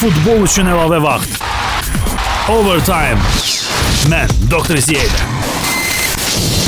Futbol üçün əlavə vaxt. Overtime. Mən Doktor Ziyədə.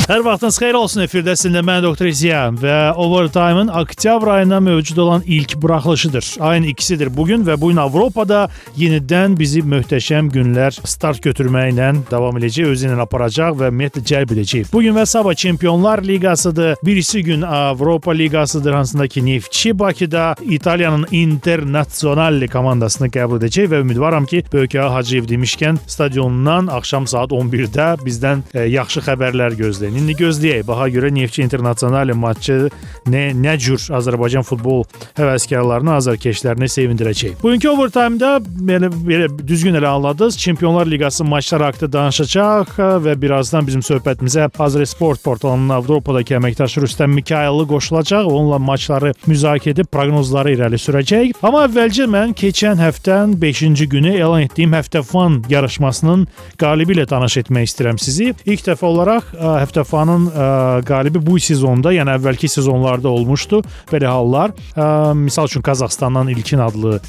Hər vaxtınız xeyir olsun efirdəsində mən Doktor İziya və Overtime-ın oktyabr ayına mövcud olan ilk buraxılışıdır. Ayın ikisidir bu gün və bu gün Avropada yenidən bizi möhtəşəm günlər start götürməklə davam edəcək, özü ilə aparacaq və ümumiyyətlə cəlb edəcək. Bu gün və sabah Çempionlar Liqasıdır. Birisi gün Avropa Liqasıdır, hansında ki Neftçi Bakıda İtaliyanın Internazionale komandasını qəbul edəcək və ümidvaram ki, Böyük Ağa Hacıyev demişkən stadionundan axşam saat 11-də bizdən e, yaxşı xəbərlər gözləyin. İndi gözləyək. Baha görə Neftçi Internasionali matçı nə nə cür Azərbaycan futbol həvəskarlarını, azarkeşlərini sevindirəcək. Bugünkü overtime-da belə, belə düzgün elə anladınız. Çempionlar Liqası maçları haqqında danışacaq və birazdan bizim söhbətimizə Azər Sport portalının Avropadakı əməkdaşı Rüstəm Mikayıllı qoşulacaq. Onunla maçları müzakirə edib proqnozları irəli sürəcək. Amma əvvəlcə mən keçən həftənin 5-ci günü elan etdiyim Həftə Fan yarışmasının qalibi ilə tanış etmək istəyirəm sizi. İlk dəfə olaraq həftə Mustafanın ə, e, qalibi bu sezonda, yəni əvvəlki sezonlarda olmuşdu belə hallar. Ə, e, misal üçün Qazaxstandan İlkin adlı ə,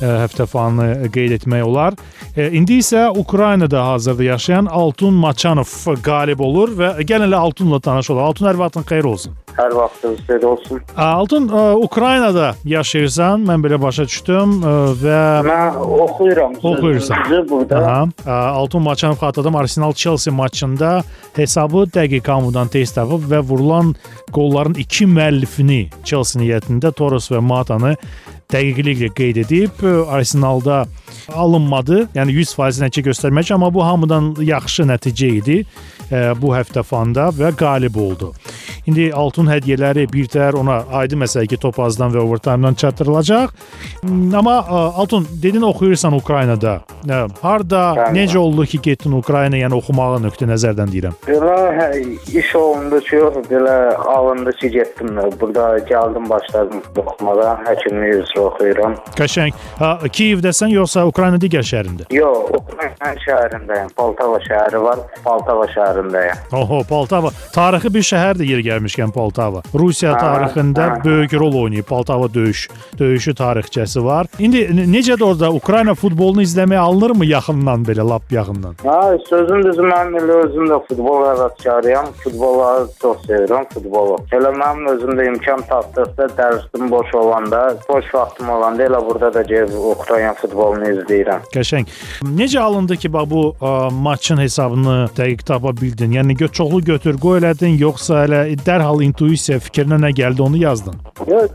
e, həftə fanı qeyd etmək olar. Ə, indi isə Ukraynada hazırda yaşayan Altun Maçanov qalib olur və gəlin elə Altunla tanış olaq. Altun hər vaxtın xeyir olsun. Hər vaxtınız xeyir olsun. Altun ə, Ukraynada yaşayırsan, mən belə başa düşdüm ə, və mən oxuyuram. Oxuyursan. Burada. Aha. Altun Maçanov xatırladım Arsenal Chelsea maçında hesabı dəqiq Kamudan tez tapıb və vurulan qolların iki müəllifini Chelsea niyyətində Torres və Matanı dəqiqliklə qeyd edib Arsenalda alınmadı. Yəni 100% nəticə göstərmək, amma bu hamıdan yaxşı nəticə idi bu həftə fanda və qalib oldu. İndi altın hədiyyələri birtəhər ona aydın məsələ ki, topazdan və overtime-dan çatdırılacaq. Hmm, amma altın dedin oxuyursan Ukraynada. Harda, Bəli. necə oldu ki, getdin Ukrayna, yəni oxumağa nöqtə nəzərdən deyirəm. Belə hə, iş olundu ki, yox, belə alındı ki, getdim. Burada gəldim, başladım oxumağa. Həkimlik üzrə oxuyuram. Qəşəng. Ha, Kiyevdəsən yoxsa Ukrayna digər şəhərində? Yox, Ukrayna şəhərindəyəm. Poltava şəhəri var. Poltava şəhərindəyəm. Oho, Poltava. Tarixi bir şəhərdir yer gəlmişkən Poltava. Rusiya tarixində hə, böyük rol oynayıb Poltava döyüş, döyüşü tarixçəsi var. İndi necədir orada Ukrayna futbolunu izləməyə alınırmı yaxından belə, lap yaxından? Ha, sözün düzü mən elə özüm də futbol həvəskarıyam. Futbolu çox sevirəm, futbolu. Elə mənim özüm də imkan tapdıqda dərsim boş olanda, boş vaxtım olanda elə burada da gəlib Ukrayna futbolunu izləyirəm. Qəşəng. Necə alındı ki, bax bu ə, maçın hesabını dəqiq tapa bildin? Yəni gö çoxlu götür qoy elədin, yoxsa elə dərhal intuisiya fikrinə nə gəldi onu yazdın? Yox,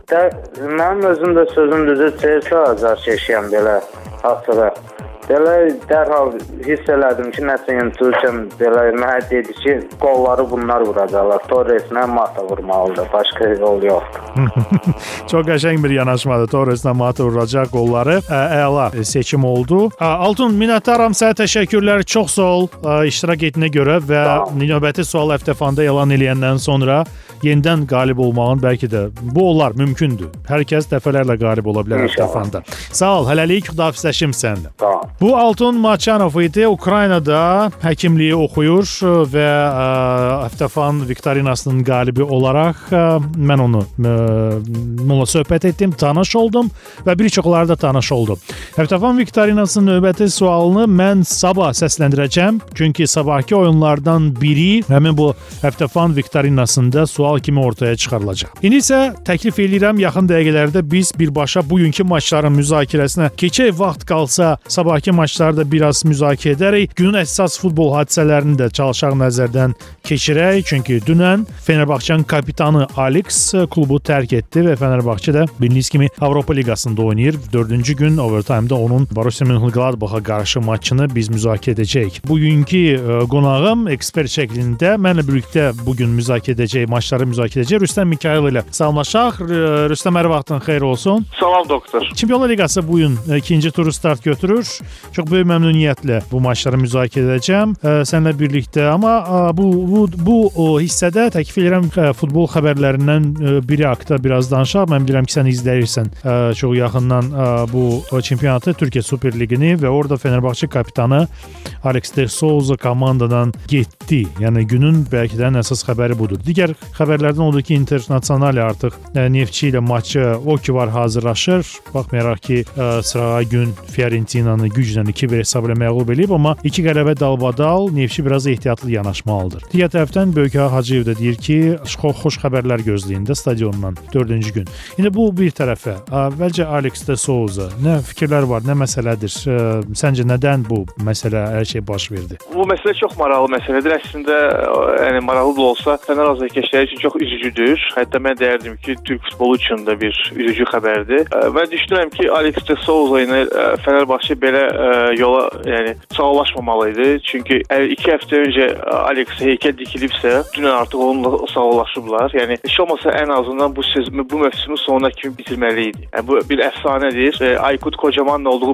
mənim özüm də sözüm düzü CSKA azarkeşiyəm belə açığı. Belə dərhal hiss elədim ki, nəsə intuisiyam belə mənə dedi ki, qolları bunlar vuracaqlar. Torreslə Mata vurmalıdır. Başqa yol yoxdur. Çox qəşəng bir yanaşmadır. Torreslə Mata vuracaq qolları. Ə, əla seçim oldu. Ə, Altun, minnətdaram sənə təşəkkürlər. Çox sağ ol ə, iştirak etdiyinə görə və növbəti sual həftəfanda elan eləyəndən sonra yenidən qalib olmağın bəlkə də bu olar, mümkündür. Hər kəs dəfələrlə qalib ola bilər həftəfanda. Sağ ol, hələlik xudafizləşim səninlə. Tamam. Bu Altun Maçanov idi. Ukraynada həkimliyi oxuyur və ə, Həftəfan Viktorinasının qalibi olaraq ə, mən onu ə, onunla söhbət etdim, tanış oldum və bir çoxları da tanış oldu. Həftəfan Viktorinasının növbəti sualını mən sabah səsləndirəcəm, çünki sabahki oyunlardan biri həmin bu Həftəfan Viktorinasında sual kimi ortaya çıxarılacaq. İndi isə təklif edirəm yaxın dəqiqələrdə biz birbaşa bugünkü maçların müzakirəsinə keçək vaxt qalsa sabahki sonrakı maçlarda biraz müzakirə edərək günün əsas futbol hadisələrini də çalışaq nəzərdən keçirək. Çünki dünən Fenerbahçenin kapitanı Alex klubu tərk etdi və Fenerbahçe də bildiyiniz kimi Avropa Liqasında oynayır. 4-cü gün overtime-da onun Borussia Mönchengladbach-a qarşı maçını biz müzakirə edəcəyik. Bugünkü e, qonağım ekspert şəklində mənlə birlikdə bu gün müzakirə edəcək maçları müzakirə edəcək Rüstəm Mikayıl ilə salamlaşaq. Rüstəm hər vaxtın xeyir olsun. Salam doktor. Çempionlar Liqası bu gün ikinci turu start götürür. Çox böyük məmnuniyyətlə bu maçları müzakirə edəcəm səninlə birlikdə. Amma bu bu bu o hissədə təklif edirəm futbol xəbərlərindən biri haqqında biraz danışaq. Mən bilirəm ki, sən izləyirsən çox yaxından bu çempionatı, Türkiyə Super Liqini və orada Fenerbahçe kapitanı Alex de Souza komandadan getdi. Yəni günün bəlkə də ən əsas xəbəri budur. Digər xəbər xəbərlərdən odur ki, Internasional artıq Neftçi ilə maçı o ki var hazırlaşır. Baxmayaraq ki, sırağa gün Fiorentinanı güclə 2-1 hesab ilə məğlub edib, amma iki qələbə dalbadal Neftçi biraz ehtiyatlı yanaşmalıdır. Digər tərəfdən Böyük Ağa Hacıyev də deyir ki, xoş, xəbərlər gözləyin də stadiondan 4-cü gün. İndi bu bir tərəfə. Əvvəlcə Alex de Souza nə fikirlər var, nə məsələdir? Səncə nədən bu məsələ hər şey baş verdi? Bu məsələ çox maraqlı məsələdir. Əslində, yəni maraqlı da olsa, Fənər azərkeşləri üçün çox üzücüdür. Hətta mən deyərdim ki, Türk futbolu üçün də bir üzücü xəbərdir. Mən düşünürəm ki, Alex de Souza ilə Fənərbağçə belə yola, yəni sağollaşmamalı idi. Çünki 2 həftə öncə Alex heykəl dikilibsə, dünən artıq onunla sağollaşıblar. Yəni heç olmasa ən azından bu sezonu, bu mövsümün sonuna kimi bitirməli idi. Yəni bu bir əfsanədir. Aykut Kocamanla olduğu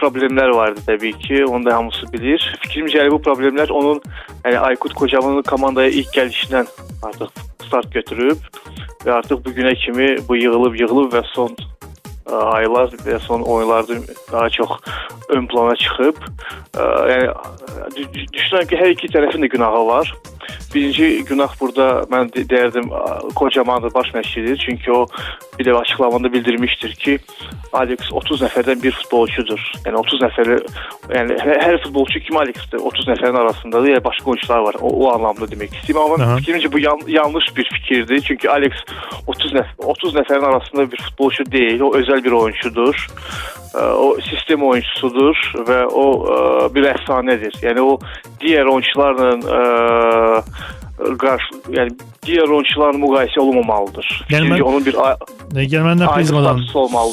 problemlər vardı təbii ki, onu da hamısı bilir. Fikrimcə bu problemlər onun yəni Aykut Kocamanın komandaya ilk gəlişindən artıq start götürüb və artıq bu günə kimi bu yığılıb yığılıb və son ə, aylar və son oyunlarda daha çox ön plana çıxıb. Ə, yəni düşünürəm ki, hər iki tərəfin də günahı var. Birinci günah burada mən deyərdim kocamandır baş məşqçidir. Çünki o bir də açıqlamada bildirmişdir ki, Alex 30 nəfərdən bir futbolçudur. Yəni 30 nəfəri yəni hər futbolçu kimi Alexdir. 30 nəfərin arasındadır. Yəni başqa oyunçular var. O, o anlamda demək istəyirəm. Amma fikrimcə bu yan, yanlış bir fikirdir. Çünki Alex 30 nəfər 30 nəfərin arasında bir futbolçu deyil. O özəl bir oyunçudur. O sistem oyunçusudur və o bir əfsanədir. Yəni o digər oyunçularla qarşı, yəni digər oyunçularla müqayisə olunmamalıdır. Yəni mən, onun bir yəni məndən prizmadan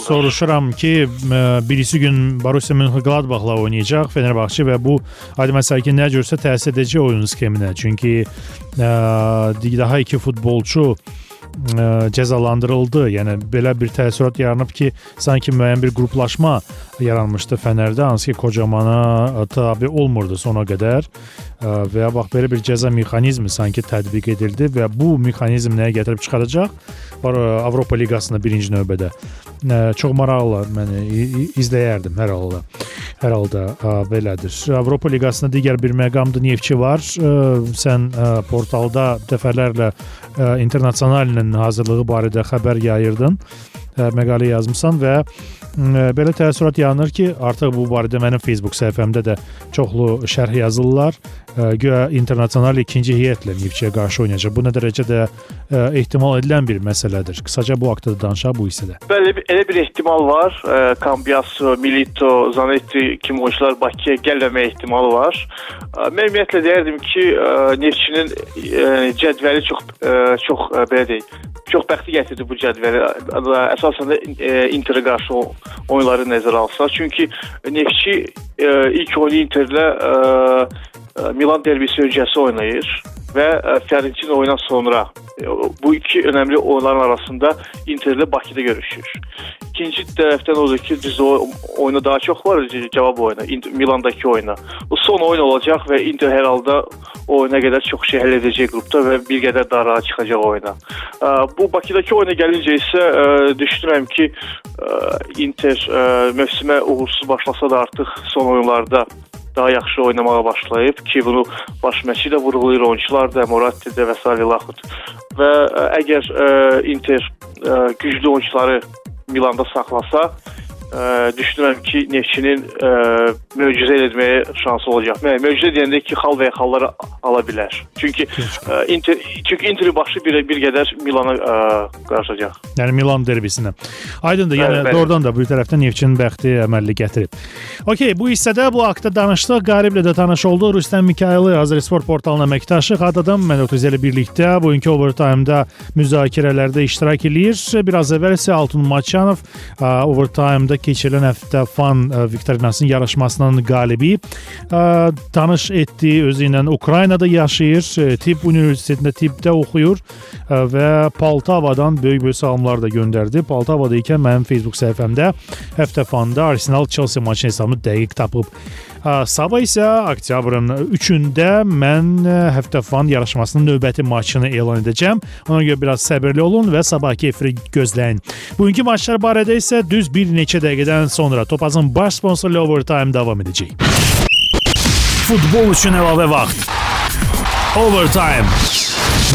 soruşuram ki, birisi gün Borussia Mönchengladbachla oynayacaq Fenerbahçe və bu adi məsələ ki, nə görsə təsir edəcək oyun skeminə. Çünki ə, daha iki futbolçu ə, cəzalandırıldı. Yəni belə bir təəssürat yaranıb ki, sanki müəyyən bir qruplaşma yaranmışdı Fənərdə, hansı ki, Kocamana tabe olmurdu sona qədər və ya bax belə bir cəza mexanizmi sanki tətbiq edildi və bu mexanizm nəyə gətirib çıxaracaq? Avropa liqasında birinci növbədə. Çox maraqlı məni izləyərdim hər halda. Hər halda belədir. Avropa liqasında digər bir məqamda Neftçi var. Sən portalda dəfələrlə internasionalinin hazırlığı barədə xəbər yayırdın məqalə yazmısan və belə təəssürat yaranır ki, artıq bu barədə mənim Facebook səhifəmdə də çoxlu şərh yazırlar. Güya internasional ikinci heyətlə Neftçiyə qarşı oynayacaq. Bu nə dərəcədə ehtimal edilən bir məsələdir. Qısaca bu haqqda danışaq bu hissədə. Bəli, elə bir ehtimal var. Cambiasso, Milito, Zanetti kimi oyunçular Bakıya gəlməmə ehtimalı var. Mən ümumiyyətlə deyərdim ki, Neftçinin cədvəli çox çox belə deyək, çox bəxti gətirdi bu cədvəli. Əsasən də Interə qarşı oyunları nəzərə alsaq. Çünki Neftçi ilk oyunu Interlə Milan derbisi öncəsi oynayır və Fiorentina oyundan sonra bu iki önəmli oyunların arasında Inter ilə Bakıda görüşür. İkinci tərəfdən odur ki, düz oyuna daha çox var cavab oyuna, Milandakı oyuna. Bu son oyun olacaq və Inter hər halda o oyuna qədər çox şey həll edəcək qrupda və bir qədər daha rahat çıxacaq oyuna. Bu Bakıdakı oyuna gəlincə isə düşünürəm ki, Inter mövsümə uğursuz başlasa da artıq son oyunlarda daha yaxşı oynamağa başlayıb ki, bunu baş məşqçi də vurğulayır, oyunçular da, Moratti də və s. Laxut. Və ə, əgər ə, Inter ə, güclü oyunçuları Milanda saxlasa, ə, düşünürəm ki, Neftçinin ə, möcüzə etməyə şansı olacaq. Yəni möcüzə deyəndə ki, xal və ya xalları ala bilər. Çünki ə, Inter çünki Interin başı bir bir qədər Milana ə, qarışacaq. Yəni Milan derbisinə. Aydındır. Yəni bəli, bəli. doğrudan da bu tərəfdən Neftçinin bəxti əməlli gətirib. OK, bu hissədə bu haqqda danışdıq. Qariblə də tanış olduq. Rüstəm Mikayılı Azərsport portalının əməkdaşı Xadadım mən Ötüzə ilə birlikdə bugünkü overtime-da müzakirələrdə iştirak eləyir. Biraz əvvəl isə Altun Maçanov overtime-da keçirilən həftə fan viktorinasının yarışmasının qalibi tanış etdi. Özü ilə Ukraynada yaşayır. Tibb Universitetində tibbdə oxuyur və Poltavadan böyük-böyük salamlar da göndərdi. Poltavada ikən mənim Facebook səhifəmdə həftə fanda Arsenal Chelsea maçını hesabını dəqiq tapıb. Sabah isə oktyabrın 3-ündə mən həftə fan yarışmasının növbəti maçını elan edəcəm. Ona görə biraz səbirli olun və sabahki efiri gözləyin. Bugünkü maçlar barədə isə düz bir neçə dəqiqədən sonra Topazın baş sponsoru Overtime davam edəcək. Futbol üçün əlavə vaxt. Overtime.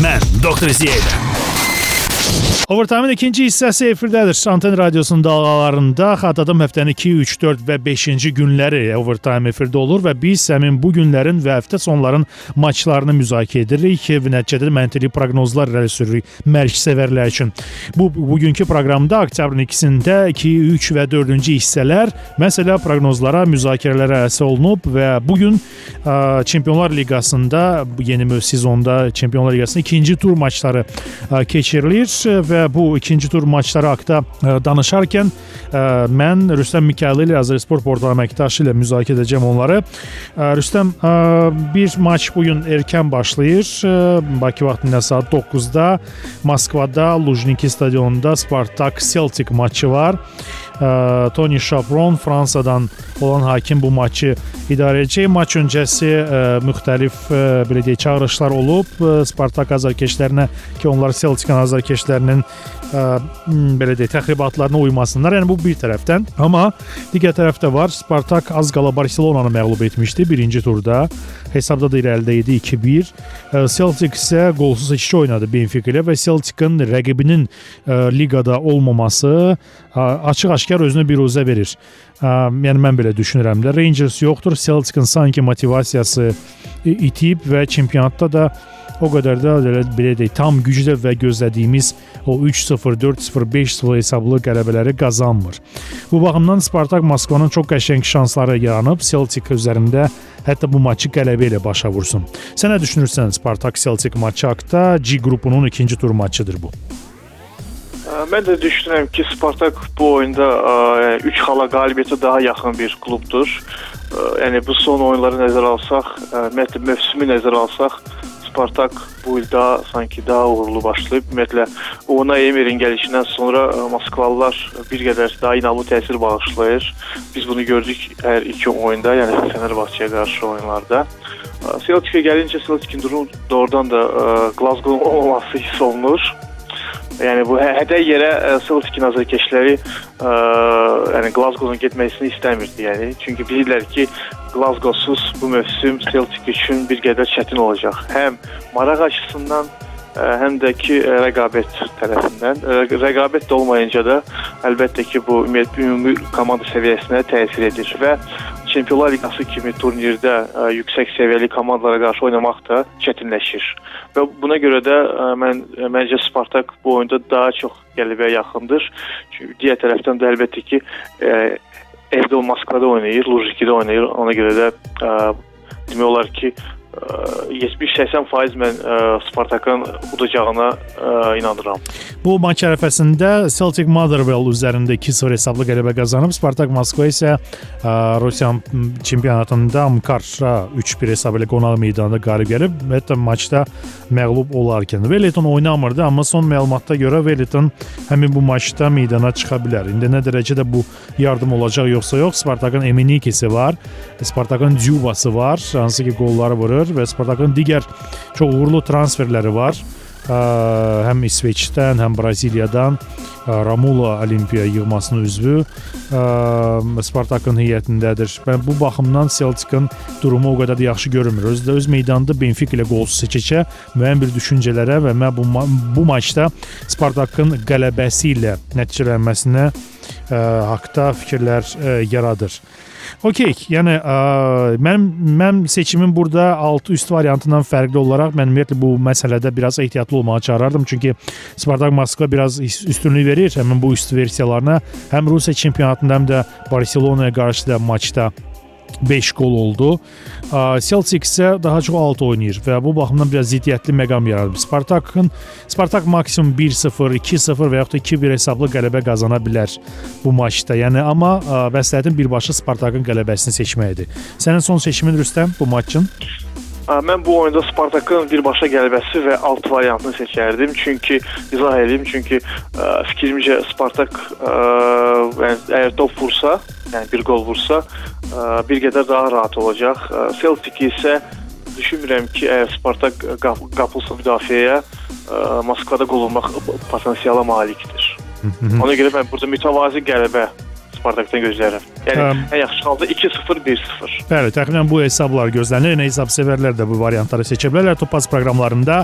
Mən Doktor Ziyədə. Overtime-ın ikinci hissəsi efirdədir. Anten radiosunun dalğalarında xatırladım həftənin 2, 3, 4 və 5-ci günləri Overtime efirdə olur və biz həmin bu günlərin və həftə sonların maçlarını müzakirə edirik və nəticədə məntiqli proqnozlar irəli sürürük mərc sevərlər üçün. Bu bugünkü proqramda oktyabrın 2-sində 2, 3 və 4-cü hissələr məsələ proqnozlara, müzakirələrə əsas olunub və bu gün Çempionlar Liqasında yeni sezonda Çempionlar Liqasının ikinci tur maçları keçirilir və bu ikinci tur maçları haqqında e, danışarkən e, mən Rüstəm Mikayılı ilə Azər Sport portalı əməkdaşı ilə müzakirə edəcəm onları. E, Rüstəm bir maç bu gün erkən başlayır. Bakı vaxtında saat 9-da Moskvada Lujniki stadionunda Spartak Celtic maçı var. Tony Chapron Fransadan olan hakim bu maçı idarə edəcək. Maç öncəsi ə, müxtəlif ə, belə deyək çağırışlar olub Spartak azarkeşlərinə ki, onlar Celtic azarkeşlərinin ə, belə deyək təxribatlarına uymasınlar. Yəni bu bir tərəfdən. Amma digər tərəfdə var. Spartak az qala Barselonanı məğlub etmişdi birinci turda. Hesabda da irəlidə idi 2-1. Celtic isə qolsuz 2 oynadı Benfica ilə və Celtic-in rəqibinin ə, liqada olmaması açıq-aşkar özünə bir uzə verir. Yəni mən belə düşünürəm də. Rangers yoxdur. Celtic-in sanki motivasiyası itib və çempionatda da o qədər də belə deyək, tam güclə və gözlədiyimiz o 3-0, 4-0, 5-0 hesablı qələbələri qazanmır. Bu baxımdan Spartak Moskvanın çox qəşəng şansları yaranıb Celtic üzərində hətta bu maçı qələbə ilə başa vursun. Sən nə düşünürsən Spartak Celtic maçı haqqında? G qrupunun ikinci tur maçıdır bu. Mən də düşünürəm ki, Spartak bu oyunda 3 xala qalibiyyətə daha yaxın bir klubdur. Yəni bu son oyunları nəzərə alsaq, ümumiyyətlə mövsümü nəzərə alsaq, Spartak bu il daha sanki daha uğurlu başlayıb. Ümumiyyətlə Ona Emerin gəlişindən sonra Moskvalılar bir qədər daha inamlı təsir bağışlayır. Biz bunu gördük hər iki oyunda, yəni Fenerbahçeyə qarşı oyunlarda. Celtic-ə gəlincə Celtic-in durumu doğrudan da Glasgow olmaması hiss olunur. Yəni bu hə, hədə yerə Celtic nazirkeşləri ə, yəni Glasgow-un getməsini istəmirdi, yəni. Çünki bilirlər ki, Glasgow-suz bu mövsüm Celtic üçün bir qədər çətin olacaq. Həm maraq açısından həm də ki rəqabət tərəfindən. Rəqabət də olmayınca da əlbəttə ki bu ümumiyyətlə ümumi komanda səviyyəsinə təsir edir və Çempionlar Liqası kimi turnirdə ə, yüksək səviyyəli komandalara qarşı oynamaq da çətinləşir. Və buna görə də ə, mən məncə Spartak bu oyunda daha çox qələbəyə yaxındır. Çünki digər tərəfdən də əlbəttə ki ə, evdə o Moskvada oynayır, Lujikidə oynayır. Ona görə də ə, demək olar ki 70-80% mən ə, Spartakın udacağına ə, inanıram. Bu maç ərəfəsində Celtic Motherwell üzərində 2-0 hesablı qələbə qazanıb. Spartak Moskva isə ə, Rusiya çempionatında Amkara 3-1 hesabı ilə qonaq meydanında qalib gəlib. Hətta maçda məğlub olarkən Wellington oynamırdı, amma son məlumata görə Wellington həmin bu maçda meydana çıxa bilər. İndi nə dərəcədə bu yardım olacaq yoxsa yox, Spartakın Eminikisi var, Spartakın Djubası var, hansı ki qolları vurur çıxır və Spartakın digər çox uğurlu transferləri var. Həm İsveçdən, həm Braziliyadan Ramula Olimpiya yığmasının üzvü Spartakın heyətindədir. Və bu baxımdan Celtic-in durumu o qədər də yaxşı görünmür. Özü də öz meydanında Benfica ilə qolsuz seçəcə müəyyən bir düşüncələrə və mən bu bu maçda Spartakın qələbəsi ilə nəticələnməsinə haqqda fikirlər yaradır. Okey, yəni ə, mənim mənim seçimim burada alt üst variantından fərqli olaraq mən ümumiyyətlə bu məsələdə biraz ehtiyatlı olmağa çağırardım. Çünki Spartak Moskva biraz üstünlük verir həmin bu üst versiyalarına. Həm Rusiya çempionatında, həm də Barselonaya qarşı da maçda 5 qol oldu. Celtic isə daha çox alt oynayır və bu baxımdan biraz ziddiyyətli məqam yaradıb. Spartakın Spartak maksimum 1-0, 2-0 və yaxud da 2-1 hesablı qələbə qazana bilər bu maçda. Yəni amma məsləhətin birbaşa Spartakın qələbəsini seçməkdir. Sənin son seçimin Rüstəm bu maçın? Mən bu oyunda Spartakın birbaşa qələbəsi və alt variantını seçərdim. Çünki izah edeyim, çünki ə, fikrimcə Spartak ə, yəni əgər top vursa, yəni bir qol vursa, bir qədər daha rahat olacaq. Celtic isə düşünmürəm ki, əgər Spartak qapılsa müdafiəyə, Moskvada qol vurmaq potensiala malikdir. Ona görə mən burada mütəvazi qələbə Spartakdan gözləyirəm. Yəni Həm. ən yaxşı halda 2-0, 1-0. Bəli, təxminən bu hesablar gözlənilir. Nə hesab sevərlər də bu variantları seçə bilərlər Topaz proqramlarında.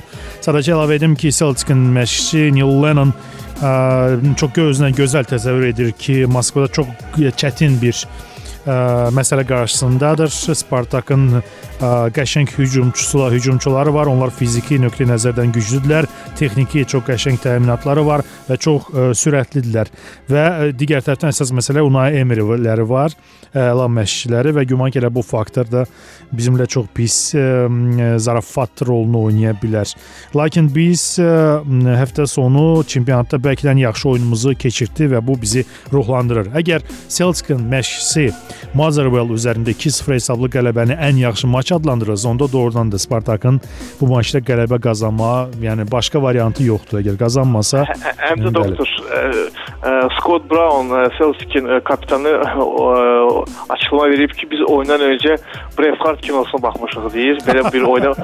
Sadəcə əlavə edim ki, Celtics-in məşqçisi Neil Lennon ə, çox gözünə gözəl təsəvvür edir ki, Moskvada çox çətin bir ə, məsələ qarşısındadır. Spartakın ə, qəşəng hücumçusular, hücumçuları var. Onlar fiziki nöqteyi nəzərdən güclüdürlər. Texniki çox qəşəng təminatları var və çox ə, sürətlidirlər. Və ə, digər tərəfdən əsas məsələ Unai Emery-ləri var. Əla məşqçiləri və güman ki, elə bu faktor da bizimlə çox pis ə, zarafat rolunu oynaya bilər. Lakin biz ə, həftə sonu çempionatda bəlkə də yaxşı oyunumuzu keçirtdi və bu bizi ruhlandırır. Əgər Celtic-in məşqçisi Motherwell üzərində 2-0 hesablı qələbəni ən yaxşı maç adlandırırsa, onda doğrudan da Spartakın bu maçda qələbə qazanmağa, yəni başqa variantı yoxdur. Əgər qazanmasa, Həm də Bəli. doktor ə, ə, Scott Brown ə, Celtic-in kapitanı açıqlama verib ki, biz oyundan öncə Braveheart kinosuna baxmışıq deyir. Belə bir oyuna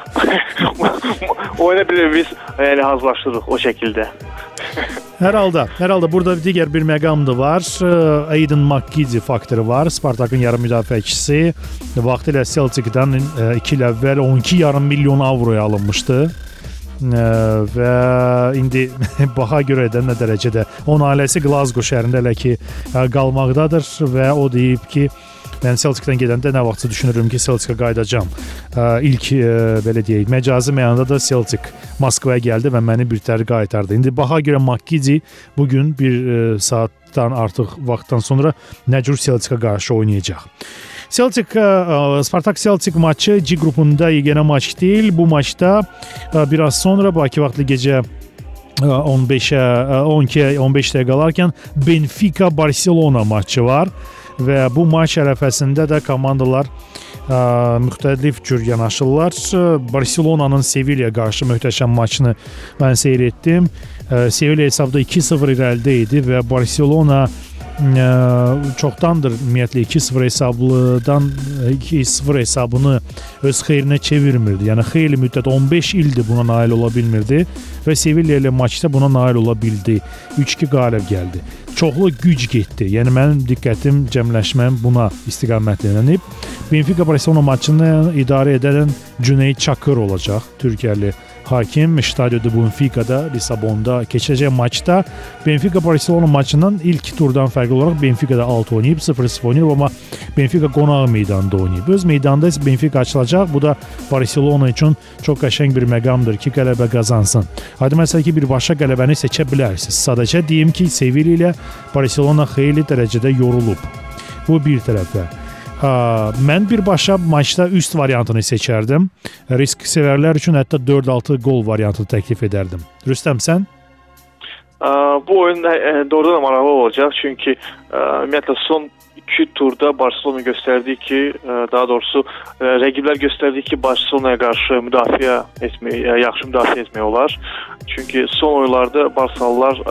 oyuna belə biz yəni hazırlaşdırırıq o şəkildə. Hər halda, hər halda burada digər bir məqam da var. Aiden McGiddy faktoru var. Spartakın yarım müdafiəçisi vaxtilə Celtic-dan 2 il əvvəl 12,5 milyon avroya alınmışdı. Və indi baha görə də nə dərəcədə onun ailəsi Glasgow şəhərində hələ ki ə, qalmaqdadır və o deyib ki, mən Celtic-dən gedəndə nə vaxtsa düşünürüm ki, Celtic-ə qayıdacağam. İlk belə deyək, məcazi mənada da Celtic Moskvaya gəldi və məni birtəhər qaytardı. İndi baha görə McGiddy bu gün bir ə, saatdan artıq vaxtdan sonra Nəcur Celtic-ə qarşı oynayacaq. Celtic Spartak Celtic maçı G qrupunda yeganə maç deyil. Bu maçda biraz sonra Bakı vaxtlı gecə ə, 15-ə 12-15 dəqiqə qalarkən Benfica Barcelona maçı var və bu maç ərəfəsində də komandalar ə, müxtəlif cür yanaşırlar. Barselonanın Sevillaya qarşı möhtəşəm maçını mən seyr etdim. Sevilla hesabda 2-0 irəlidə idi və Barselona ə, çoxdandır ümumiyyətlə 2-0 hesablıdan 2-0 hesabını öz xeyrinə çevirmirdi. Yəni xeyli müddət 15 ildir buna nail ola bilmirdi və Sevilla ilə maçda buna nail ola bildi. 3-2 qalib gəldi. Çoxlu güc getdi. Yəni mənim diqqətim, cəmləşməm buna istiqamətlənib. Benfica Barcelona maçını idarə edən Cüneyt Çakır olacaq, Türkiyəli hakim Stadio de Benfica'da Lisabonda keçəcək maçda Benfica Barcelona maçından ilk turdan fərqli olaraq Benfica'da 6 oynayıb 0-0 oynayıb amma Benfica qonaq meydanda oynayıb. Öz meydanda isə Benfica açılacaq. Bu da Barcelona üçün çox qəşəng bir məqamdır ki, qələbə qazansın. Hadi məsəl ki, birbaşa qələbəni seçə bilərsiniz. Sadəcə deyim ki, Sevilla ilə Barcelona xeyli dərəcədə yorulub. Bu bir tərəfə. Mən birbaşa maçda üst variantını seçərdim. Risk sevərlər üçün hətta 4-6 gol variantını təklif edərdim. Rüstəm sən? Ə, Bu oyun ə, doğrudan da maraqlı olacaq çünki ə, ümumiyyətlə son 2 turda Barselona göstərdi ki, daha doğrusu rəqiblər göstərdi ki, Barselonaya qarşı müdafiə etmək, ə, yaxşı müdafiə etmək olar. Çünki son oyunlarda Barsalılar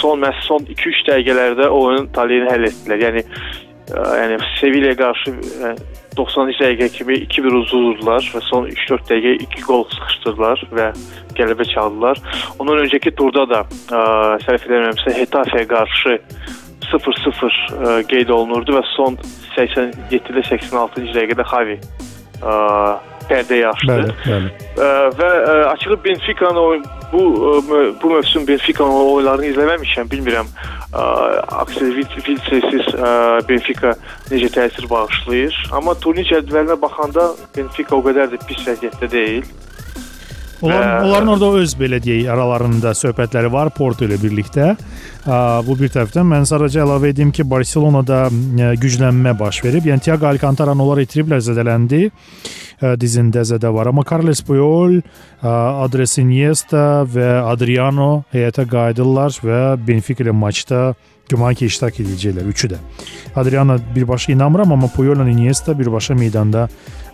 son məhz son 2-3 dəqiqələrdə oyunun taleyini həll etdilər. Yəni yəni Sevillaya qarşı ə, 90-cı dəqiqə kimi 2-1 uzudurdular və son 3-4 dəqiqə 2 gol sıxışdırdılar və qələbə çaldılar. Ondan öncəki turda da ə, səhv etmirəmsə Hetafe qarşı 0-0 ə, qeyd olunurdu və son 87-də 86-cı dəqiqədə Xavi ə, pərdəyə açdı. Bəli, bəli. Ə, və ə, açığı Benfica-nın oyun bu ə, mö- bu mövsüm Benfica-nın oyunlarını izləməmişəm, bilmirəm. Ə, Aksel Vilses Benfica necə təsir bağışlayır, amma turnir cədvəlinə baxanda Benfica o qədər də pis vəziyyətdə deyil. Onlar, onların orada öz belə deyək aralarında söhbətləri var Porto ilə birlikdə. Bu bir tərəfdən mən sadəcə əlavə edeyim ki, Barselonada ə, güclənmə baş verib. Yəni Thiago Alcantara-nı onlar itiriblər, zədələndi. Ə, Dizində zədə var, amma Carles Puyol, ə, Andres Iniesta və Adriano heyətə qayıdırlar və Benfica ilə maçda güman ki iştirak edəcəklər üçü də. Adriano birbaşa inanmıram, amma Puyol ilə Iniesta birbaşa meydanda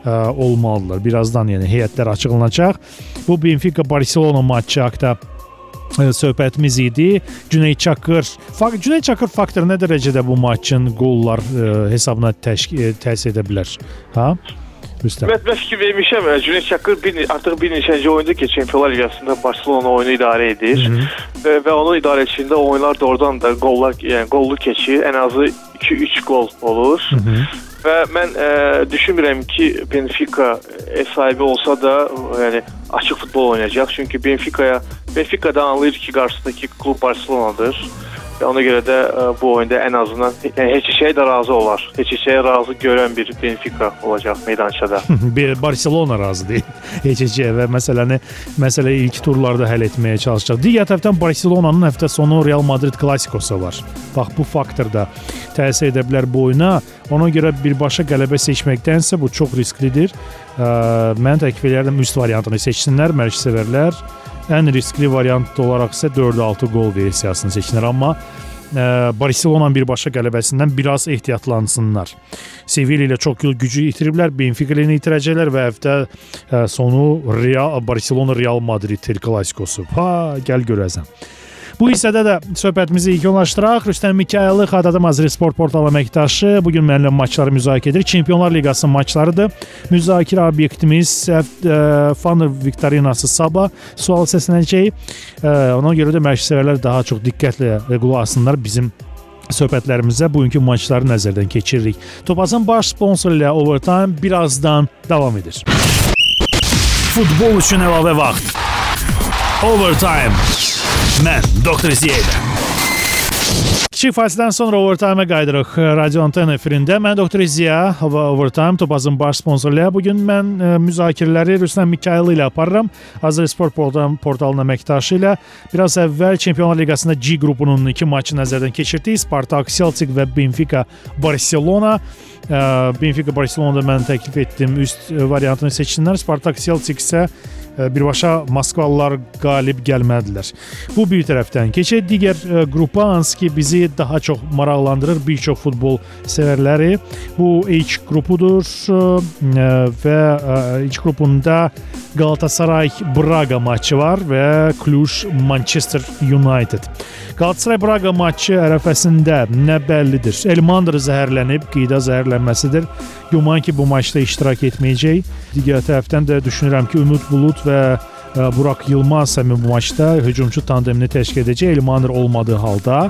ə, olmalıdırlar. Birazdan yəni heyətlər açıqlanacaq. Bu Benfica Barcelona matçı haqqında ə, söhbətimiz idi. Cüneyt Çakır, fakt Cüneyt Çakır faktoru nə dərəcədə bu matçın qollar ə, hesabına təşkil təsir edə bilər? Ha? Rüstəm? Mən fikir vermişəm. e, Cüneyt Çakır bir, artıq bir neçənci oyundur ki, Çempionlar Liqasında Barcelona oyunu idarə edir. Və, və onun idarəçiliyində oyunlar doğrudan da qollar, yəni qollu keçir. Ən azı 2-3 qol olur. Hı -hı. Və mən ə, düşünmürəm ki, Benfica ev sahibi olsa da, yəni açıq futbol oynayacaq. Çünki Benfica'ya Benfica'dan anlayır ki, qarşısındakı klub Barcelonadır. Və ona görə də ə, bu oyunda ən azından yəni heç şeyə də razı olar. Heç şeyə razı görən bir Benfica olacaq meydançada. bir Barcelona razı deyil. HC və məsələni məsələyi ilk turlarda həll etməyə çalışacaq. Digər tərəfdən Barcelonanın həftə sonu Real Madrid klassikosu var. Bax bu faktor da təsir edə bilər bu oyuna. Ona görə birbaşa qələbə seçməkdənsə bu çox risklidir. Ə, mən təklif edirəm üst variantını seçsinlər, mərc sevərlər. Ən riskli variant olaraq isə 4-6 qol versiyasını seçsinlər, amma ə, Barcelona birbaşa qələbəsindən biraz ehtiyatlansınlar. Sevilla ilə çox yıl gücü itiriblər, Benfica ilə itirəcəklər və həftə ə, sonu Real Barcelona Real Madrid Klasikosu. Ha, gəl görəsən. Bu hissədə də söhbətimizi yekunlaşdıraq. Rüstəm Mikayılı Xadada Mazri Sport portalı əməkdaşı bu gün mənimlə maçları müzakirə edir. Çempionlar Liqası maçlarıdır. Müzakirə obyektimiz ə, fan viktorinası sabah sual səslənəcək. Ona görə də məşqçilər daha çox diqqətlə qulaq assınlar bizim söhbətlərimizə bugünkü maçları nəzərdən keçiririk. Topazın baş sponsoru ilə Overtime birazdan davam edir. Futbol üçün əlavə vaxt. Overtime. Mən Doktor Ziyədə. Kiçik fasilədən sonra Overtime-ə qayıdırıq. Radio Anten efirində mən Doktor Ziya və Overtime Topazın baş sponsorluğu. Bu gün mən ə, müzakirələri Rüstəm Mikayılı ilə aparıram. Azər Sport portal, portalının əməkdaşı ilə. Biraz əvvəl Çempionlar Liqasında G qrupunun iki maçı nəzərdən keçirdik. Spartak Celtic və Benfica Barcelona. Ə, Benfica Barcelona'da mən təklif etdim üst variantını seçsinlər. Spartak Celtic isə birbaşa Moskvalılar qalib gəlmədilər. Bu bir tərəfdən. Keçək digər ə, qrupa hansı ki bizi daha çox maraqlandırır bir çox futbol sevərləri. Bu H qrupudur ə, və H qrupunda Galatasaray Braga maçı var və Cluj Manchester United. Galatasaray Braga maçı ərəfəsində nə bəllidir. Elmander zəhərlənib, qida zəhərlənməsidir. Güman ki, bu maçda iştirak etməyəcək. Digər tərəfdən də düşünürəm ki, Ümid Bulut və ə, Burak Yılmaz həmin bu maçda hücumçu tandemini təşkil edəcək. Elmander olmadığı halda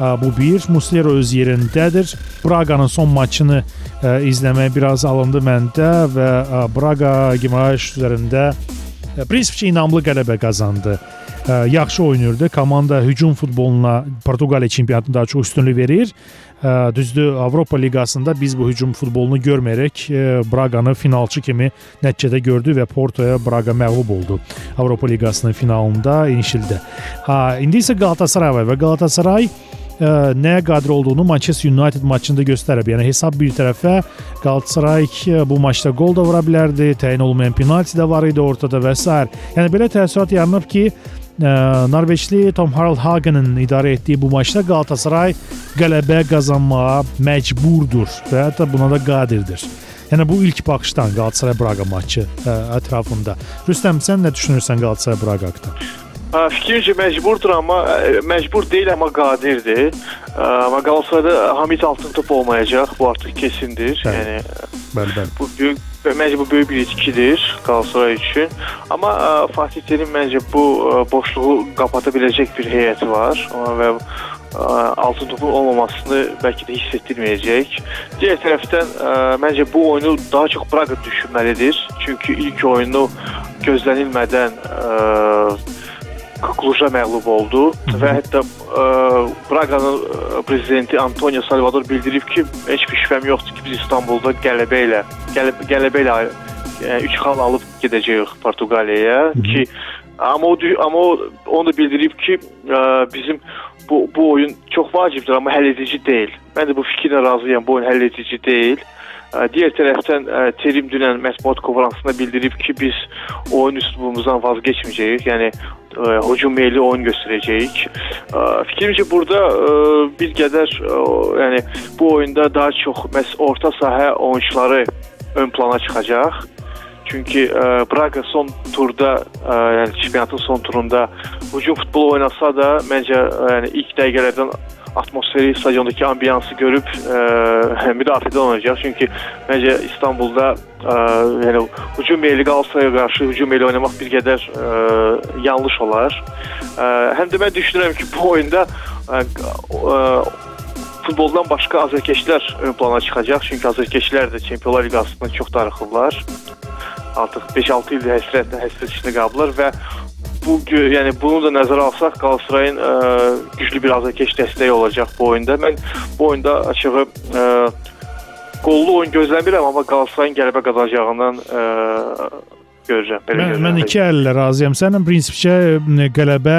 Ə, Bu bir, Muslera öz yerindədir. Braqanın son maçını ə, izləməyə biraz alındı məndə və Braqa Gimareş üzərində ə, prinsipcə inamlı qələbə qazandı. Yaxşı oynayırdı. Komanda hücum futboluna Portuqaliya çempionatında daha çox üstünlük verir. Düzdür, Avropa liqasında biz bu hücum futbolunu görməyərək ə, Braqanı finalçı kimi nəticədə gördü və Portoya Braqa məğlub oldu. Avropa liqasının finalında inişildə. Ha, indi isə Galatasaray var və Galatasaray ə, nəyə qadir olduğunu Manchester United maçında göstərib. Yəni hesab bir tərəfə Galatasaray ə, bu maçda qol da vura bilərdi, təyin olunmayan penalti də var idi ortada və s. Yəni belə təəssürat yaranıb ki, Norveçli Tom Harald Hagen'ın idarə etdiyi bu maçda Galatasaray qələbə qazanmağa məcburdur və hətta buna da qadirdir. Yəni bu ilk baxışdan Galatasaray Braqa maçı ə, ətrafında. Rüstəm sən nə düşünürsən Galatasaray Braqa haqqında? Ha, Fikrimcə məcburdur amma ə, məcbur deyil amma qadirdir. Ə, Amma Qalatasarayda Hamid Altıntop olmayacaq. Bu artıq kesindir. Bəli. Yəni Bəli, bəli. bu böyük məncə bu böyük bir itkidir Qalatasaray üçün. Amma ə, Fatih Terim məncə bu ə, boşluğu qapata biləcək bir heyəti var və ə, altın topun olmamasını bəlkə də hiss etdirməyəcək. Digər tərəfdən ə, məncə bu oyunu daha çox Braqa düşünməlidir. Çünki ilk oyunu gözlənilmədən ə, Kluja məğlub oldu və hətta ə, Braqanın ə, prezidenti Antonio Salvador bildirib ki, heç bir şübhəm yoxdur ki, biz İstanbulda qələbə ilə qələbə, qələbə ilə 3 xal alıb gedəcəyik Portuqaliyaya ki, amma o amma o onu da bildirib ki, ə, bizim bu bu oyun çox vacibdir, amma həll edici deyil. Mən də bu fikirlə razıyam. Bu oyun həll edici deyil. Digər tərəfdən Terim dünən mətbuat konfransında bildirib ki, biz oyun üslubumuzdan vaz keçməyəcəyik. Yəni ə, hücum meyilli oyun göstərəcəyik. Ə, Fikrimcə burada ə, bir qədər ə, yəni bu oyunda daha çox məs orta sahə oyunçuları ön plana çıxacaq. Çünki ə, Braqa son turda, ə, yəni çempionatın son turunda hücum futbolu oynasa da, məncə ə, yəni ilk dəqiqələrdən atmosferi, stadiondakı ambiyansı görüb ə, müdafiədə olacaq. Çünki məncə İstanbulda ə, yəni hücum meyli Qalatasaraya qarşı hücum meyli oynamaq bir qədər ə, yanlış olar. Ə, həm də mən düşünürəm ki, bu oyunda ə, ə, futboldan başqa azərkeşlər ön plana çıxacaq. Çünki azərkeşlər də Çempionlar Liqasında çox darıxırlar. Artıq 5-6 ildir həsrətlə həsrət içində qalıblar və bu yəni bunu da nəzərə alsaq Qalatasarayın ə, güclü bir azərkeş dəstəyi olacaq bu oyunda. Mən bu oyunda açığı ə, qollu oyun gözləmirəm, amma Qalatasarayın qələbə qazanacağından ə, görürəm. Belə mən, mən iki əllə razıyam. Sənin prinsipcə qələbə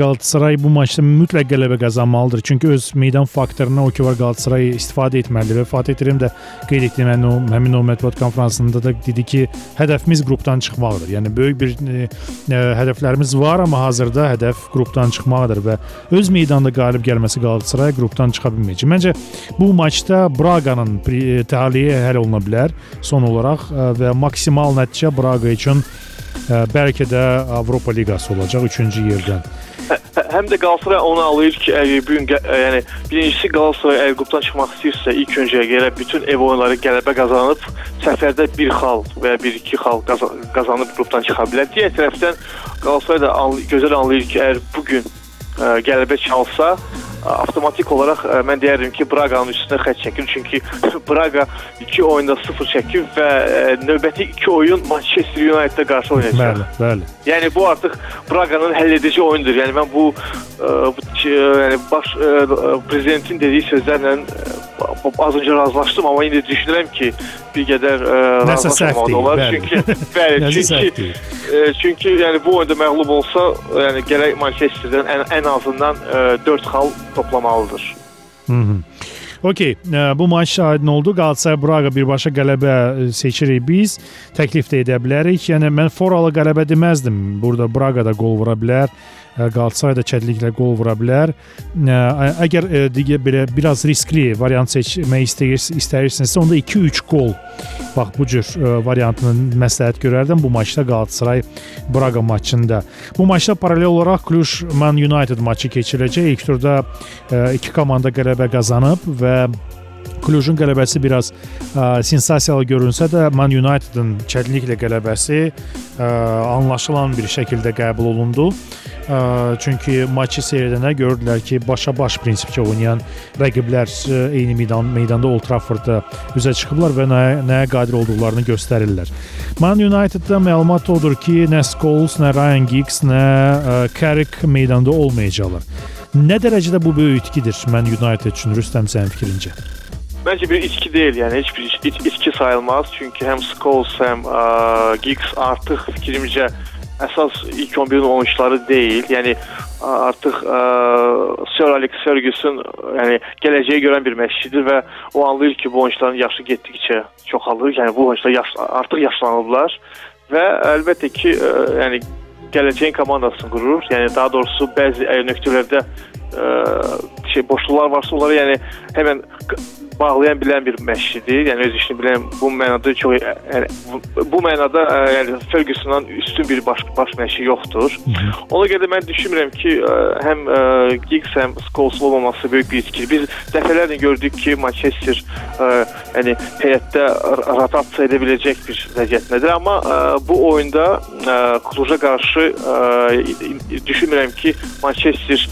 Qalatasaray bu maçda mütləq qələbə qazanmalıdır. Çünki öz meydan faktoruna o ki var Qalatasaray istifadə etməlidir və Fatih Terim də qeyd etdi mən o həmin o mətbuat konfransında da dedi ki, hədəfimiz qrupdan çıxmaqdır. Yəni böyük bir ə, ə, hədəflərimiz var, amma hazırda hədəf qrupdan çıxmaqdır və öz meydanda qalib gəlməsi Qalatasaray qrupdan çıxa bilməyəcək. Məncə bu maçda Braqanın təhliyi həll oluna bilər son olaraq və maksimal nəticə Braqa üçün üçün ə, bəlkə də Avropa Liqası olacaq 3-cü yerdən. Həm də Qalatasaray onu alır ki, əgər bu gün yəni birincisi Qalatasaray əgər qrupdan çıxmaq istəyirsə, ilk öncə gərək bütün ev oyunları qələbə qazanıb, səfərdə bir xal və ya 1-2 xal qazanıb qrupdan çıxa bilər. Digər tərəfdən Qalatasaray da gözəl anlayır ki, əgər bu gün qələbə çalsa, avtomatik olaraq ə, mən deyərdim ki, Braqanın üstünə xətt çəkir. Çünki Braqa 2 oyunda 0 çəkib və ə, növbəti 2 oyun Manchester United-ə qarşı oynayacaq. Bəli, bəli. Yəni bu artıq Braqanın həll edici oyundur. Yəni mən bu, ə, bu yəni baş ə, prezidentin dediyi sözlərlə ə, az öncə razılaşdım, amma indi düşünürəm ki, bir qədər ə, razılaşmamaq olar. Bəli. Çünki bəli, çünki ə, çünki yəni bu oyunda məğlub olsa, yəni gərək Manchesterdən ən, ən azından ə, 4 xal toplamalıdır. Hı -hı. Okey, bu maç aydın oldu. Qalatasaray Braqa birbaşa qələbə seçirik biz. Təklif də edə bilərik. Yəni mən foralı qələbə deməzdim. Burada Braqa da qol vura bilər. Qalatasaray da çətinliklə qol vura bilər. Əgər digər belə biraz riskli variant seçmək istəyir, istəyirsinizsə, onda 2-3 qol bax bu cür variantını məsləhət görərdim bu maçda Qalatasaray Braqa maçında. Bu maçda paralel olaraq Cluj Man United maçı keçiriləcək. İlk turda iki komanda qələbə qazanıb və Klujun qələbəsi biraz ə, sensasiyalı görünsə də Man United-ın çətinliklə qələbəsi ə, anlaşılan bir şəkildə qəbul olundu. Ə, çünki maçı seyr edənlər gördülər ki, başa-baş prinsipcə oynayan rəqiblər ə, eyni meydan meydanda Old Traffordda üzə çıxıblar və nəyə, nəyə qadir olduqlarını göstərirlər. Man United-da məlumat odur ki, nə Scholes, nə Ryan Giggs, nə ə, Carrick meydanda olmayacaqlar. Nə dərəcədə bu böyük itkidir Man United üçün Rüstəm sənin fikrincə? Bence bir içki değil yani hiçbir iç, iç, içki sayılmaz. Çünkü hem Scholes hem uh, Giggs artık fikrimce əsas ilk 11-in oyunçuları deyil. Yəni artıq ə, Sir Alex Ferguson yəni gələcəyi görən bir məşqçidir və o anlayır ki, bu oyunçuların yaşı getdikcə çoxalır. Yəni bu oyunçular yaş, artıq yaşlanıblar və əlbəttə ki, ə, yəni gələcəyin komandasını qurur. Yəni daha doğrusu bəzi nöqtələrdə ə, şey boşluqlar varsa onları yəni həmin bağlayan bilən bir məşqçidir. Yəni öz işini bilən bu mənada çox yəni bu mənada yəni Fergusondan üstün bir baş baş məşqçi yoxdur. Ona görə də mən düşünmürəm ki, həm Giggs həm Scholes olmaması böyük bir itkidir. Biz dəfələrlə gördük ki, Manchester yəni heyətdə rotasiya edə biləcək bir vəziyyətdədir, amma bu oyunda Kluja qarşı düşünmürəm ki, Manchester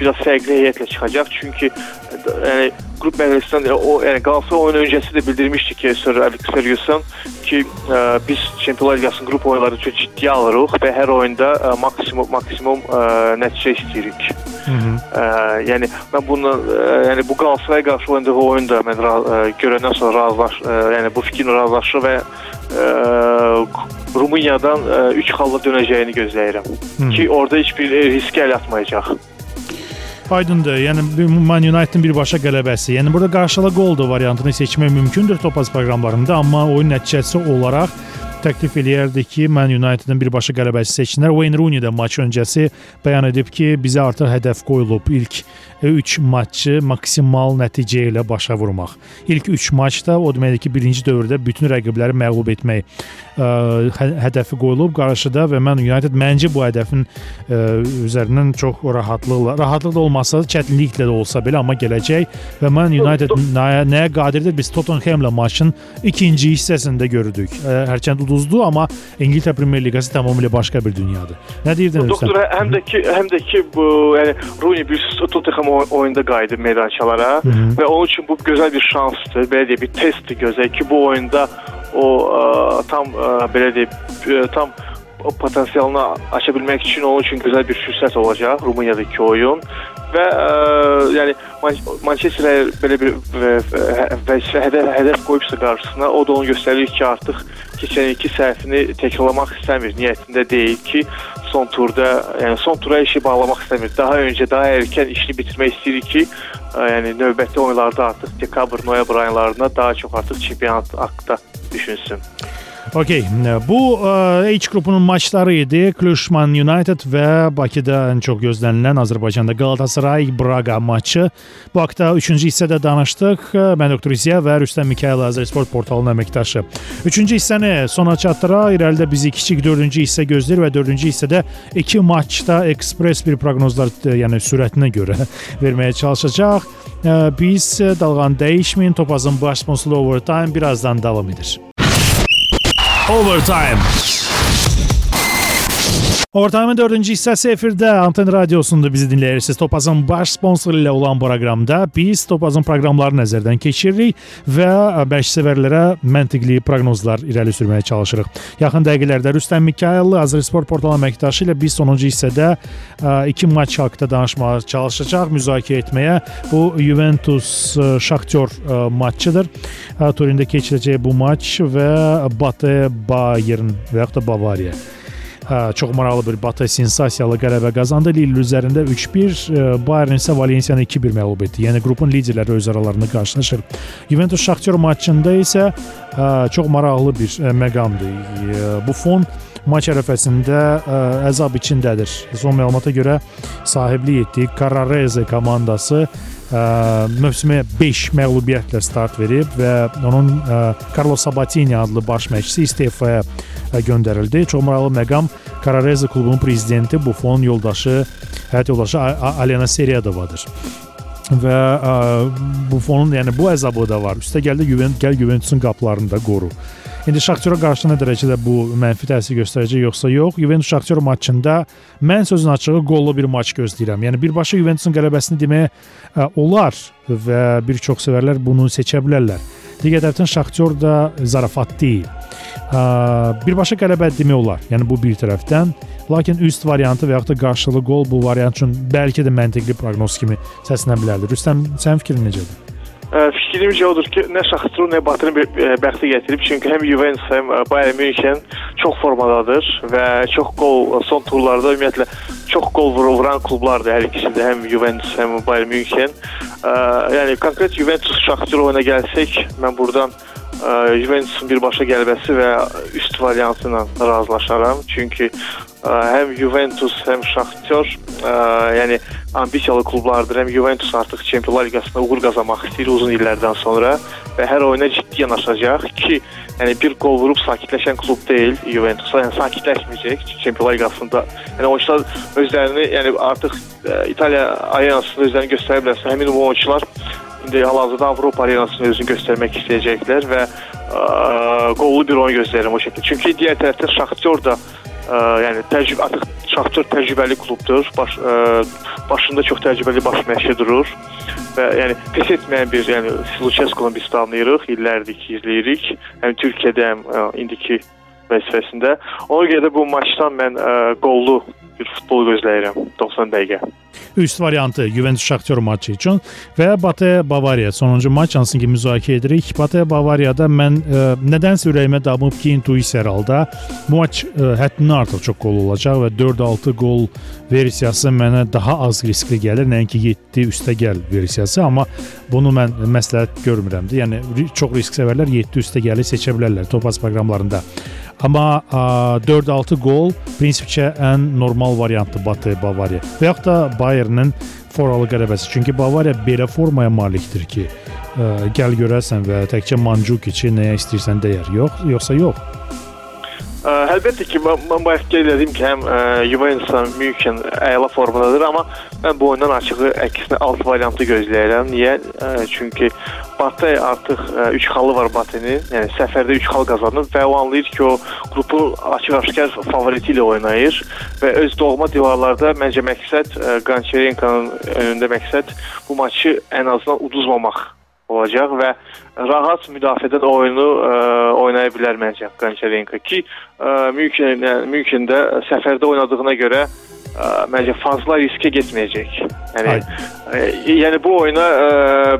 biraz fərqli heyətlə çıxacaq. Çünki yəni qrup mərhələsindən o yəni Qalatasaray oyunu öncəsi də bildirmişdi ki, Sir Alex Ferguson ki, ə, biz Çempionlar Liqasının qrup oyunları çox ciddiyə alırıq və hər oyunda ə, maksimum maksimum ə, nəticə istəyirik. Hı -hı. Ə, yəni mən bunu ə, yəni bu Qalatasaraya qarşı oynadığı oyunda mən ə, görəndən sonra razılaş, ə, yəni bu fikirlə razılaşır və ə, Rumıniyadan 3 xalla dönəcəyini gözləyirəm. Hı. Ki orada heç bir risk əl atmayacaq. Aydındır. Yəni Man United-in birbaşa qələbəsi. Yəni burada qarşılıq qoldu variantını seçmək mümkündür topaz proqramlarında, amma oyun nəticəsi olaraq təklif eləyərdi ki, Man United-in birbaşa qələbəsi seçsinlər. Wayne Rooney də maç öncəsi bəyan edib ki, bizə artıq hədəf qoyulub ilk 3 maçı maksimal nəticə ilə başa vurmaq. İlk 3 maçda o deməkdir ki, birinci dövrdə bütün rəqibləri məğlub etmək ə, hə, hədəfi qoyulub qarşıda və mən United məncə bu hədəfin ə, üzərindən çox rahatlıqla, rahatlıq da olmasa, çətinliklə də olsa belə amma gələcək və mən United nəyə, nəyə qadirdir? Biz Tottenhamla maçın ikinci hissəsində gördük. Ə, hərçənd uduzdu, amma İngiltərə Premyer Liqası tamamilə başqa bir dünyadır. Nə deyirdin Doktor, həm də ki, həm də ki bu yəni Rooney bir Tottenham oyunda qayıdıb meydançalara Hı -hı. və onun üçün bu gözəl bir şansdır, belə deyək, bir testdir gözəl ki, bu oyunda o ə, tam ə, belə deyək, tam o potensialını aça bilmək üçün onun üçün gözəl bir fürsət olacaq Rumuniyadakı oyun və ə, yəni Manchester belə bir vəzifə hədəf, hədəf qoyubsa qarşısına, o da onu göstərir ki, artıq keçən ilki səhvini təkrarlamaq istəmir. Niyyətində deyil ki, son turda, yəni son tura işi bağlamaq istəmir. Daha öncə, daha erkən işini bitirmək istəyir ki, yəni növbəti oyunlarda artıq dekabr, noyabr aylarında daha çox artıq çempionat haqqında düşünsün. Okey, bu H qrupunun maçları idi. Kluşman United və Bakıda ən çox gözlənilən Azərbaycanda Galatasaray Braga maçı. Bu haqda 3-cü hissədə danışdıq. Mən doktor İziya və Rüstəm Mikayıl Azərsport portalının əməkdaşı. 3-cü hissəni sona çatdıra. İrəlidə bizi kiçik 4-cü hissə gözləyir və 4-cü hissədə iki maçda ekspres bir proqnozlar, yəni sürətinə görə verməyə çalışacaq. Biz dalğanı dəyişməyin. Topazın baş sponsoru Overtime birazdan davam edir. Overtime. Ortamın dördüncü hissəsi efirdə Anten Radiosunda bizi dinləyirsiniz. Topazın baş sponsoru ilə olan proqramda biz Topazın proqramlarını nəzərdən keçiririk və məşqçilərə məntiqli proqnozlar irəli sürməyə çalışırıq. Yaxın dəqiqələrdə Rüstəm Mikayıllı Azərsport portalı əməkdaşı ilə biz sonuncu hissədə iki maç haqqında danışmağa çalışacaq, müzakirə etməyə. Bu Juventus Şaxtyor maçıdır. Turində keçiriləcək bu maç və Batı Bayern və ya da Bavariya çox maraqlı bir Batı sensasiyalı qələbə qazandı. Lille üzərində 3-1, Bayern isə Valensiyanı 2-1 məğlub etdi. Yəni qrupun liderləri öz aralarında qarşılaşır. Juventus Şaxtyor maçında isə çox maraqlı bir məqamdır. Bu fon maç ərəfəsində əzab içindədir. Son məlumata görə sahiblik etdiyi Carrarese komandası ə, mövsümə 5 məğlubiyyətlə start verib və onun ə, Carlos Sabatini adlı baş məşqçisi istefaya göndərildi. Çox maraqlı məqam Carrarese klubunun prezidenti Buffon yoldaşı, həyat yoldaşı Alena Seriyadovadır və ə, Buffonun yəni bu əzabı da var. Üstə gəldi Juventus gəl Juventusun qapılarını da qoru. İndi Şaxtyora qarşı nə dərəcədə bu mənfi təsir göstərəcək yoxsa yox? Juventus Şaxtyor maçında mən sözün açığı qollu bir maç gözləyirəm. Yəni birbaşa Juventusun qələbəsini deməyə ə, olar və bir çox sevərlər bunu seçə bilərlər. Digər tərəfdən Şaxtyor da zarafat deyil. Birbaşa qələbə demək olar. Yəni bu bir tərəfdən, lakin üst variantı və ya da qarşılıqlı gol bu variant üçün bəlkə də məntiqli proqnoz kimi səslənə bilərdi. Rüstəm, sənin fikrin necədir? Fikrimcə odur ki, nə Şaxtru, nə Batını bəxti gətirib. Çünki həm Juventus, həm Bayern München çox formadadır və çox qol son turlarda ümumiyyətlə çox qol vuran klublardır hər ikisi də, həm Juventus, həm Bayern München. Yəni konkret Juventus Şaxtru oyuna gəlsək, mən burdan Juventusun birbaşa qələbəsi və üst variantı ilə razılaşaram. Çünki həm Juventus, həm Şaxtyor, yəni ambisiyalı klublardır. Həm Juventus artıq Çempionlar Liqasında uğur qazanmaq istəyir uzun illərdən sonra və hər oyuna ciddi yanaşacaq ki, yəni bir qol vurub sakitləşən klub deyil Juventus. Yəni sakitləşməyəcək Çempionlar Liqasında. Yəni oyunçular özlərini, yəni artıq İtaliya arenasında özlərini göstərə bilərsə, həmin oyunçular indi hal-hazırda Avropa arenasında özünü göstərmək istəyəcəklər və ə, qollu bir oyun gözləyirəm o şəkildə. Çünki digər tərəfdə Şaxtyor da ə, yəni təcrübə artıq Şaxtyor təcrübəli klubdur. Baş ə, başında çox təcrübəli baş məşqçi durur və yəni pes etməyən bir, yəni Luchescu-nu biz tanıyırıq, illərdir ki, izləyirik. Həm Türkiyədə, həm ə, indiki vəzifəsində. Ona görə də bu maçdan mən ə, qollu bir futbol gözləyirəm 90 dəqiqə. Üst variantı Juventus Şaxtyor maçı üçün və Batı Bavariya sonuncu maç hansını ki müzakirə edirik. Batı Bavariyada mən ə, e, nədənsə ürəyimə damıb ki, intuisiya halda bu maç ə, e, həddindən artıq çox qol olacaq və 4-6 qol versiyası mənə daha az riskli gəlir, nəinki 7 üstəgəl versiyası, amma bunu mən məsləhət görmürəm. Yəni çox risk sevərlər 7 üstəgəli seçə bilərlər Topaz proqramlarında. Amma 4-6 qol prinsipcə ən normal variantdır Batı Bavariya. Və yaxud da Bayernin Foralı qələbəsi. Çünki Bavariya belə formaya malikdir ki, ə, gəl görəsən və təkcə Mandzukic nəyə istəyirsən deyər. Yox, yoxsa yox. Ə, əlbəttə ki, mən, mən bayaq qeyd etdim ki, həm Juventus München əla formadadır, amma mən bu oyundan açığı əksinə alt variantı gözləyirəm. Niyə? Ə, çünki Batı artıq 3 xalı var Batının. Yəni səfərdə 3 xal qazanıb və o anlayır ki, o qrupun açıq-aşkar favoriti ilə oynayır və öz doğma divarlarda məncə məqsəd Qançerenkonun önündə məqsəd bu maçı ən azından uduzmamaq olacaq və rahat müdafiədən oyunu ə, oynaya bilər məncə Qançerenko ki, ə, mümkün mümkündə səfərdə oynadığına görə ə, məncə fazla riskə getməyəcək. Yəni ə, yəni bu oyuna ə,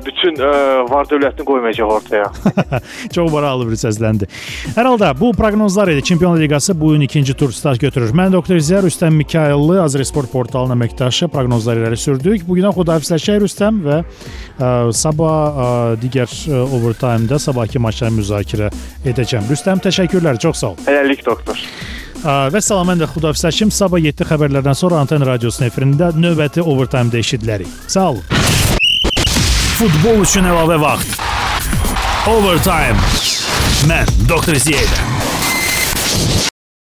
bütün ə, var dövlətini qoymayacaq ortaya. Çox maraqlı bir səsləndi. Hər halda bu proqnozlar idi. Çempionlar Liqası bu gün ikinci tur start götürür. Mən doktor Ziyar Rüstəm Mikayıllı Azresport portalının əməkdaşı proqnozları irəli sürdük. Bu günə xudahafizləşək Rüstəm və ə, sabah ə, digər ə, overtime-da sabahki maçları müzakirə edəcəm. Rüstəm təşəkkürlər, çox sağ ol. Hələlik doktor. Və salam mən də xudafizləşim. Sabah 7 xəbərlərdən sonra Anten radiosunun efirində növbəti overtime-da eşidilərik. Sağ olun. Futbol üçün əlavə vaxt. Overtime. Mən Doktor Ziyədə.